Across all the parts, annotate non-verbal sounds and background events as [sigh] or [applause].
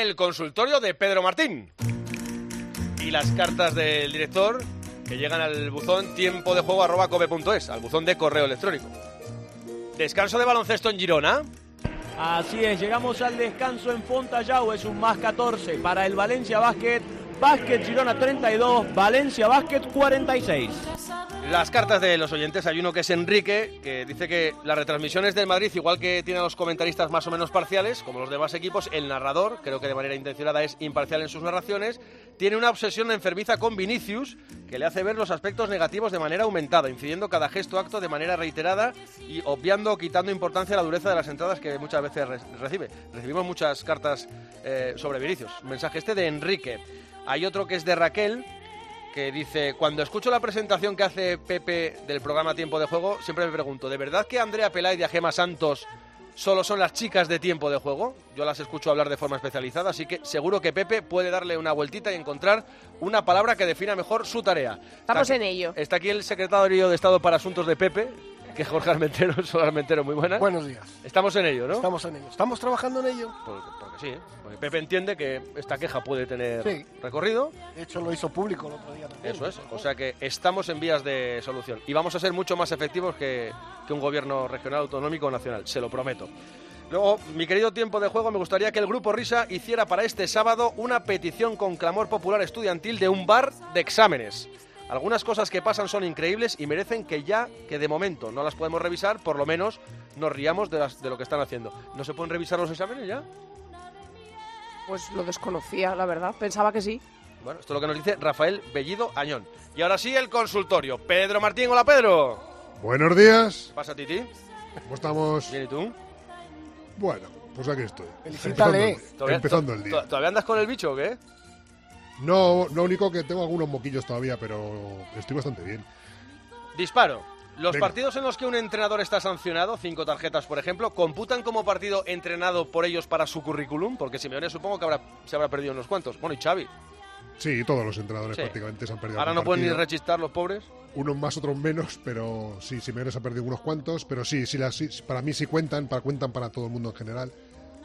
el consultorio de Pedro Martín. Y las cartas del director que llegan al buzón tiempo de juego arroba cope.es, al buzón de correo electrónico. Descanso de baloncesto en Girona. Así es, llegamos al descanso en Fontallau, es un más 14 para el Valencia Basket. Basket Girona 32, Valencia Basket 46. Las cartas de los oyentes, hay uno que es Enrique, que dice que las retransmisiones del Madrid, igual que tienen los comentaristas más o menos parciales, como los demás equipos, el narrador, creo que de manera intencionada es imparcial en sus narraciones, tiene una obsesión enfermiza con Vinicius, que le hace ver los aspectos negativos de manera aumentada, incidiendo cada gesto acto de manera reiterada y obviando o quitando importancia a la dureza de las entradas que muchas veces re- recibe. Recibimos muchas cartas eh, sobre Vinicius. Mensaje este de Enrique. Hay otro que es de Raquel, que dice, cuando escucho la presentación que hace Pepe del programa Tiempo de Juego, siempre me pregunto, ¿de verdad que Andrea Pelay y Gema Santos solo son las chicas de Tiempo de Juego? Yo las escucho hablar de forma especializada, así que seguro que Pepe puede darle una vueltita y encontrar una palabra que defina mejor su tarea. Estamos en ello. Está aquí el secretario de Estado para Asuntos de Pepe, que Jorge Armentero, Sol Armentero, muy buena. Buenos días. Estamos en ello, ¿no? Estamos en ello. ¿Estamos trabajando en ello? Porque, porque sí, ¿eh? porque Pepe entiende que esta queja puede tener Sí. recorrido. De hecho, lo hizo público el otro día también. Eso es, o sea que estamos en vías de solución y vamos a ser mucho más efectivos que, que un gobierno regional, autonómico o nacional, se lo prometo. Luego, mi querido tiempo de juego, me gustaría que el Grupo Risa hiciera para este sábado una petición con clamor popular estudiantil de un bar de exámenes. Algunas cosas que pasan son increíbles y merecen que ya, que de momento no las podemos revisar, por lo menos nos riamos de, las- de lo que están haciendo. ¿No se pueden revisar los exámenes ya? Pues lo desconocía, la verdad. Pensaba que sí. Bueno, esto es lo que nos dice Rafael Bellido Añón. Y ahora sí, el consultorio. Pedro Martín, hola Pedro. Buenos días. Pasa Titi. ¿Cómo estamos? Bien, ¿y tú? Bueno, pues aquí estoy. Felicítale. Empezando, el- ¿Todavía, empezando to- el to- día. ¿Todavía andas con el bicho o qué? No, lo único que tengo algunos moquillos todavía, pero estoy bastante bien. Disparo. Los Venga. partidos en los que un entrenador está sancionado, cinco tarjetas por ejemplo, ¿computan como partido entrenado por ellos para su currículum? Porque Simeone supongo que habrá, se habrá perdido unos cuantos. Bueno, y Xavi. Sí, todos los entrenadores Sí. prácticamente se han perdido. Ahora no pueden ni rechistar los pobres. Unos más, otros menos, pero sí, Simeone se ha perdido unos cuantos, pero sí, sí, las- sí, para mí sí cuentan, para, cuentan para todo el mundo en general,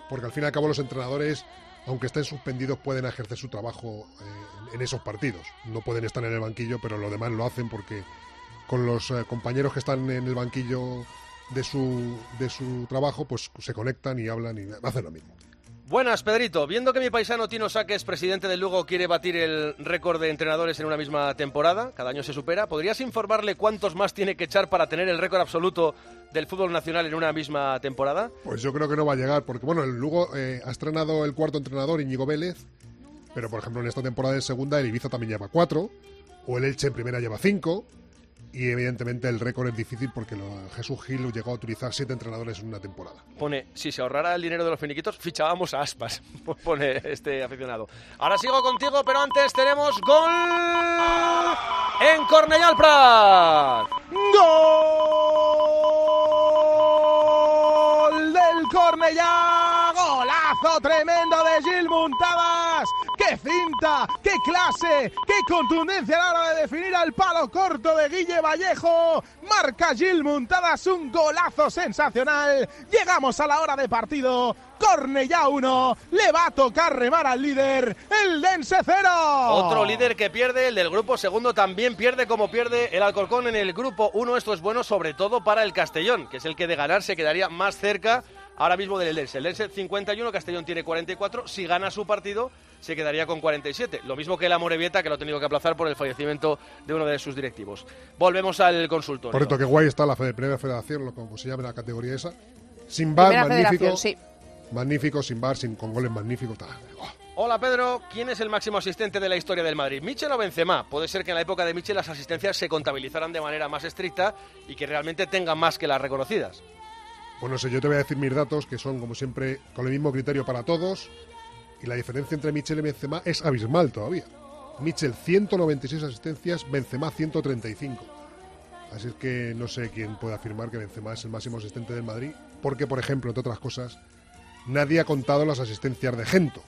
porque al fin y al cabo los entrenadores, aunque estén suspendidos, pueden ejercer su trabajo eh, en esos partidos. No pueden estar en el banquillo, pero lo demás lo hacen porque con los eh, compañeros que están en el banquillo de su, de su trabajo, pues se conectan y hablan y hacen lo mismo. Buenas, Pedrito. Viendo que mi paisano Tino Saques, presidente del Lugo, quiere batir el récord de entrenadores en una misma temporada, cada año se supera, ¿podrías informarle cuántos más tiene que echar para tener el récord absoluto del fútbol nacional en una misma temporada? Pues yo creo que no va a llegar, porque bueno, el Lugo eh, ha estrenado el cuarto entrenador, Íñigo Vélez, pero por ejemplo en esta temporada en segunda el Ibiza también lleva cuatro, o el Elche en primera lleva cinco, y evidentemente el récord es difícil porque lo- Jesús Gil llegó a utilizar siete entrenadores en una temporada. Pone, si se ahorrara el dinero de los finiquitos, fichábamos a aspas, [laughs] pone este aficionado. Ahora sigo contigo, pero antes tenemos gol en Cornellà al Prat. ¡Gol del Cornellá! ¡Golazo tremendo de Gil Muntadas! ¡Qué cinta! ¡Qué clase! ¡Qué contundencia a la hora de definir al palo corto de Guille Vallejo! Marca Gil Muntadas un golazo sensacional. Llegamos a la hora de partido. Cornellá 1. Le va a tocar remar al líder. El Dense 0. Otro líder que pierde, el del grupo segundo también pierde como pierde el Alcorcón en el grupo 1. Esto es bueno sobre todo para el Castellón, que es el que de ganar se quedaría más cerca ahora mismo del Eldense. El Eldense 51, Castellón tiene 44. Si gana su partido, se quedaría con 47. Lo mismo que la Morevieta, que lo ha tenido que aplazar por el fallecimiento de uno de sus directivos. Volvemos al consultorio. Por cierto, qué guay está la Primera Federación, lo como se llama la categoría esa. Sin bar, Primera magnífico. sí. Magnífico, sin bar, sin, con goles magníficos. oh. Hola Pedro, ¿quién es el máximo asistente de la historia del Madrid? ¿Michel o Benzema? Puede ser que en la época de Michel las asistencias se contabilizaran de manera más estricta y que realmente tengan más que las reconocidas. Bueno, sé, yo te voy a decir mis datos, que son, como siempre, con el mismo criterio para todos. Y la diferencia entre Michel y Benzema es abismal todavía. Michel 196 asistencias, Benzema 135. Así es que no sé quién puede afirmar que Benzema es el máximo asistente del Madrid, porque, por ejemplo, entre otras cosas, nadie ha contado las asistencias de Gento,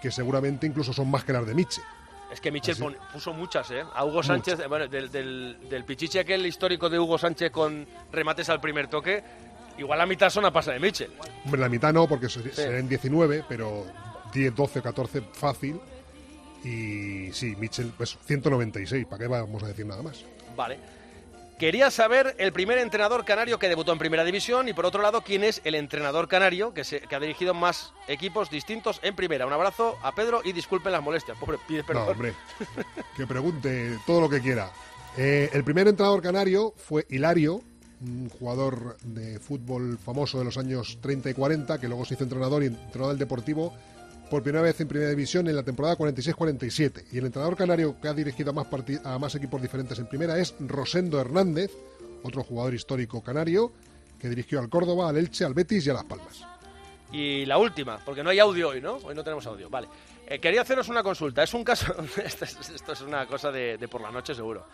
que seguramente incluso son más que las de Michel. Es que Michel Así- puso muchas, ¿eh? A Hugo Sánchez, eh, bueno, del, del, del pichichi aquel histórico de Hugo Sánchez con remates al primer toque, igual la mitad son a pasa de Michel. Hombre, la mitad no, porque se- serán 19, pero 10, 12, 14 fácil. Y sí, Mitchell, pues 196, ¿para qué vamos a decir nada más? Vale. Quería saber el primer entrenador canario que debutó en Primera División y por otro lado quién es el entrenador canario que, se, que ha dirigido más equipos distintos en Primera. Un abrazo a Pedro y disculpen las molestias. Pobre, pide perdón. No, hombre, [laughs] que pregunte todo lo que quiera. Eh, el primer entrenador canario fue Hilario, un jugador de fútbol famoso de los años 30 y 40, que luego se hizo entrenador y entrenador del Deportivo por primera vez en Primera División en la temporada 46-47. Y el entrenador canario que ha dirigido a más, a más equipos diferentes en Primera es Rosendo Hernández, otro jugador histórico canario, que dirigió al Córdoba, al Elche, al Betis y a Las Palmas. Y la última, porque no hay audio hoy, ¿no? Hoy no tenemos audio. Vale. Eh, quería haceros una consulta. Es un caso. [laughs] esto, es, una cosa de, de por la noche, seguro.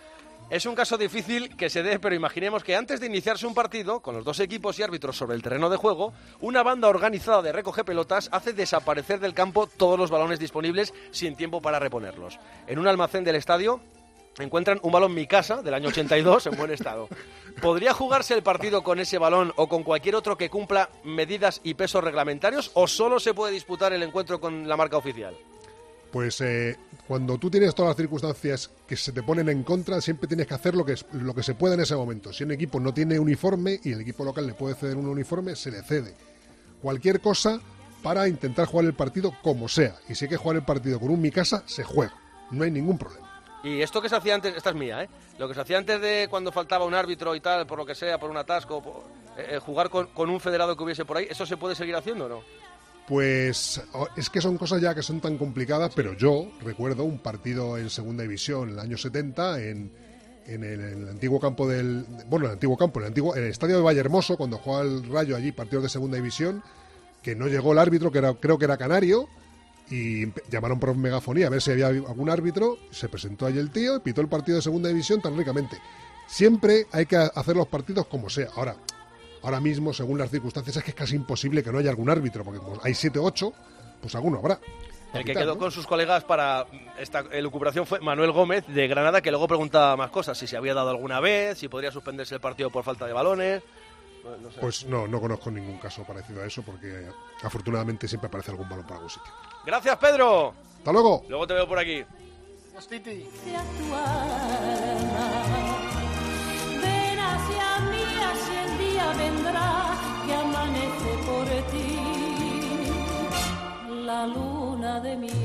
Es un caso difícil que se dé, pero imaginemos que antes de iniciarse un partido, con los dos equipos y árbitros sobre el terreno de juego, una banda organizada de recoge pelotas hace desaparecer del campo todos los balones disponibles sin tiempo para reponerlos. En un almacén del estadio encuentran un balón Mikasa del año 82 en buen estado. ¿Podría jugarse el partido con ese balón o con cualquier otro que cumpla medidas y pesos reglamentarios o solo se puede disputar el encuentro con la marca oficial? Pues eh, cuando tú tienes todas las circunstancias que se te ponen en contra, siempre tienes que hacer lo que, lo que se pueda en ese momento. Si un equipo no tiene uniforme y el equipo local le puede ceder un uniforme, se le cede. Cualquier cosa para intentar jugar el partido como sea. Y si hay que jugar el partido con un Mikasa, se juega. No hay ningún problema. Y esto que se hacía antes, esta es mía, ¿eh? Lo que se hacía antes de cuando faltaba un árbitro y tal, por lo que sea, por un atasco, eh, eh, jugar con, con un federado que hubiese por ahí, ¿eso se puede seguir haciendo o no? Pues es que son cosas ya que son tan complicadas, pero yo recuerdo un partido en segunda división en el año 70 en, en el, antiguo campo del. Bueno, en el antiguo campo, en el, antiguo, el estadio de Vallehermoso, cuando jugaba el Rayo allí, partidos de segunda división, que no llegó el árbitro, que era, creo que era canario, y llamaron por megafonía a ver si había algún árbitro, se presentó allí el tío y pitó el partido de segunda división tan ricamente. Siempre hay que hacer los partidos como sea. Ahora, ahora mismo, según las circunstancias, es que es casi imposible que no haya algún árbitro, porque como hay 7 o 8, pues alguno habrá. El que quedó con sus colegas para esta elucubración fue Manuel Gómez de Granada, que luego preguntaba más cosas, si se había dado alguna vez, si podría suspenderse el partido por falta de balones. No, no sé. Pues no, no conozco ningún caso parecido a eso, porque afortunadamente siempre aparece algún balón por algún sitio. Gracias, Pedro. ¡Hasta luego! Luego te veo por aquí. Adiós, Titi. sea tu alma. Ven hacia mí, así el día vendrá que amanece por ti. La luna de miel.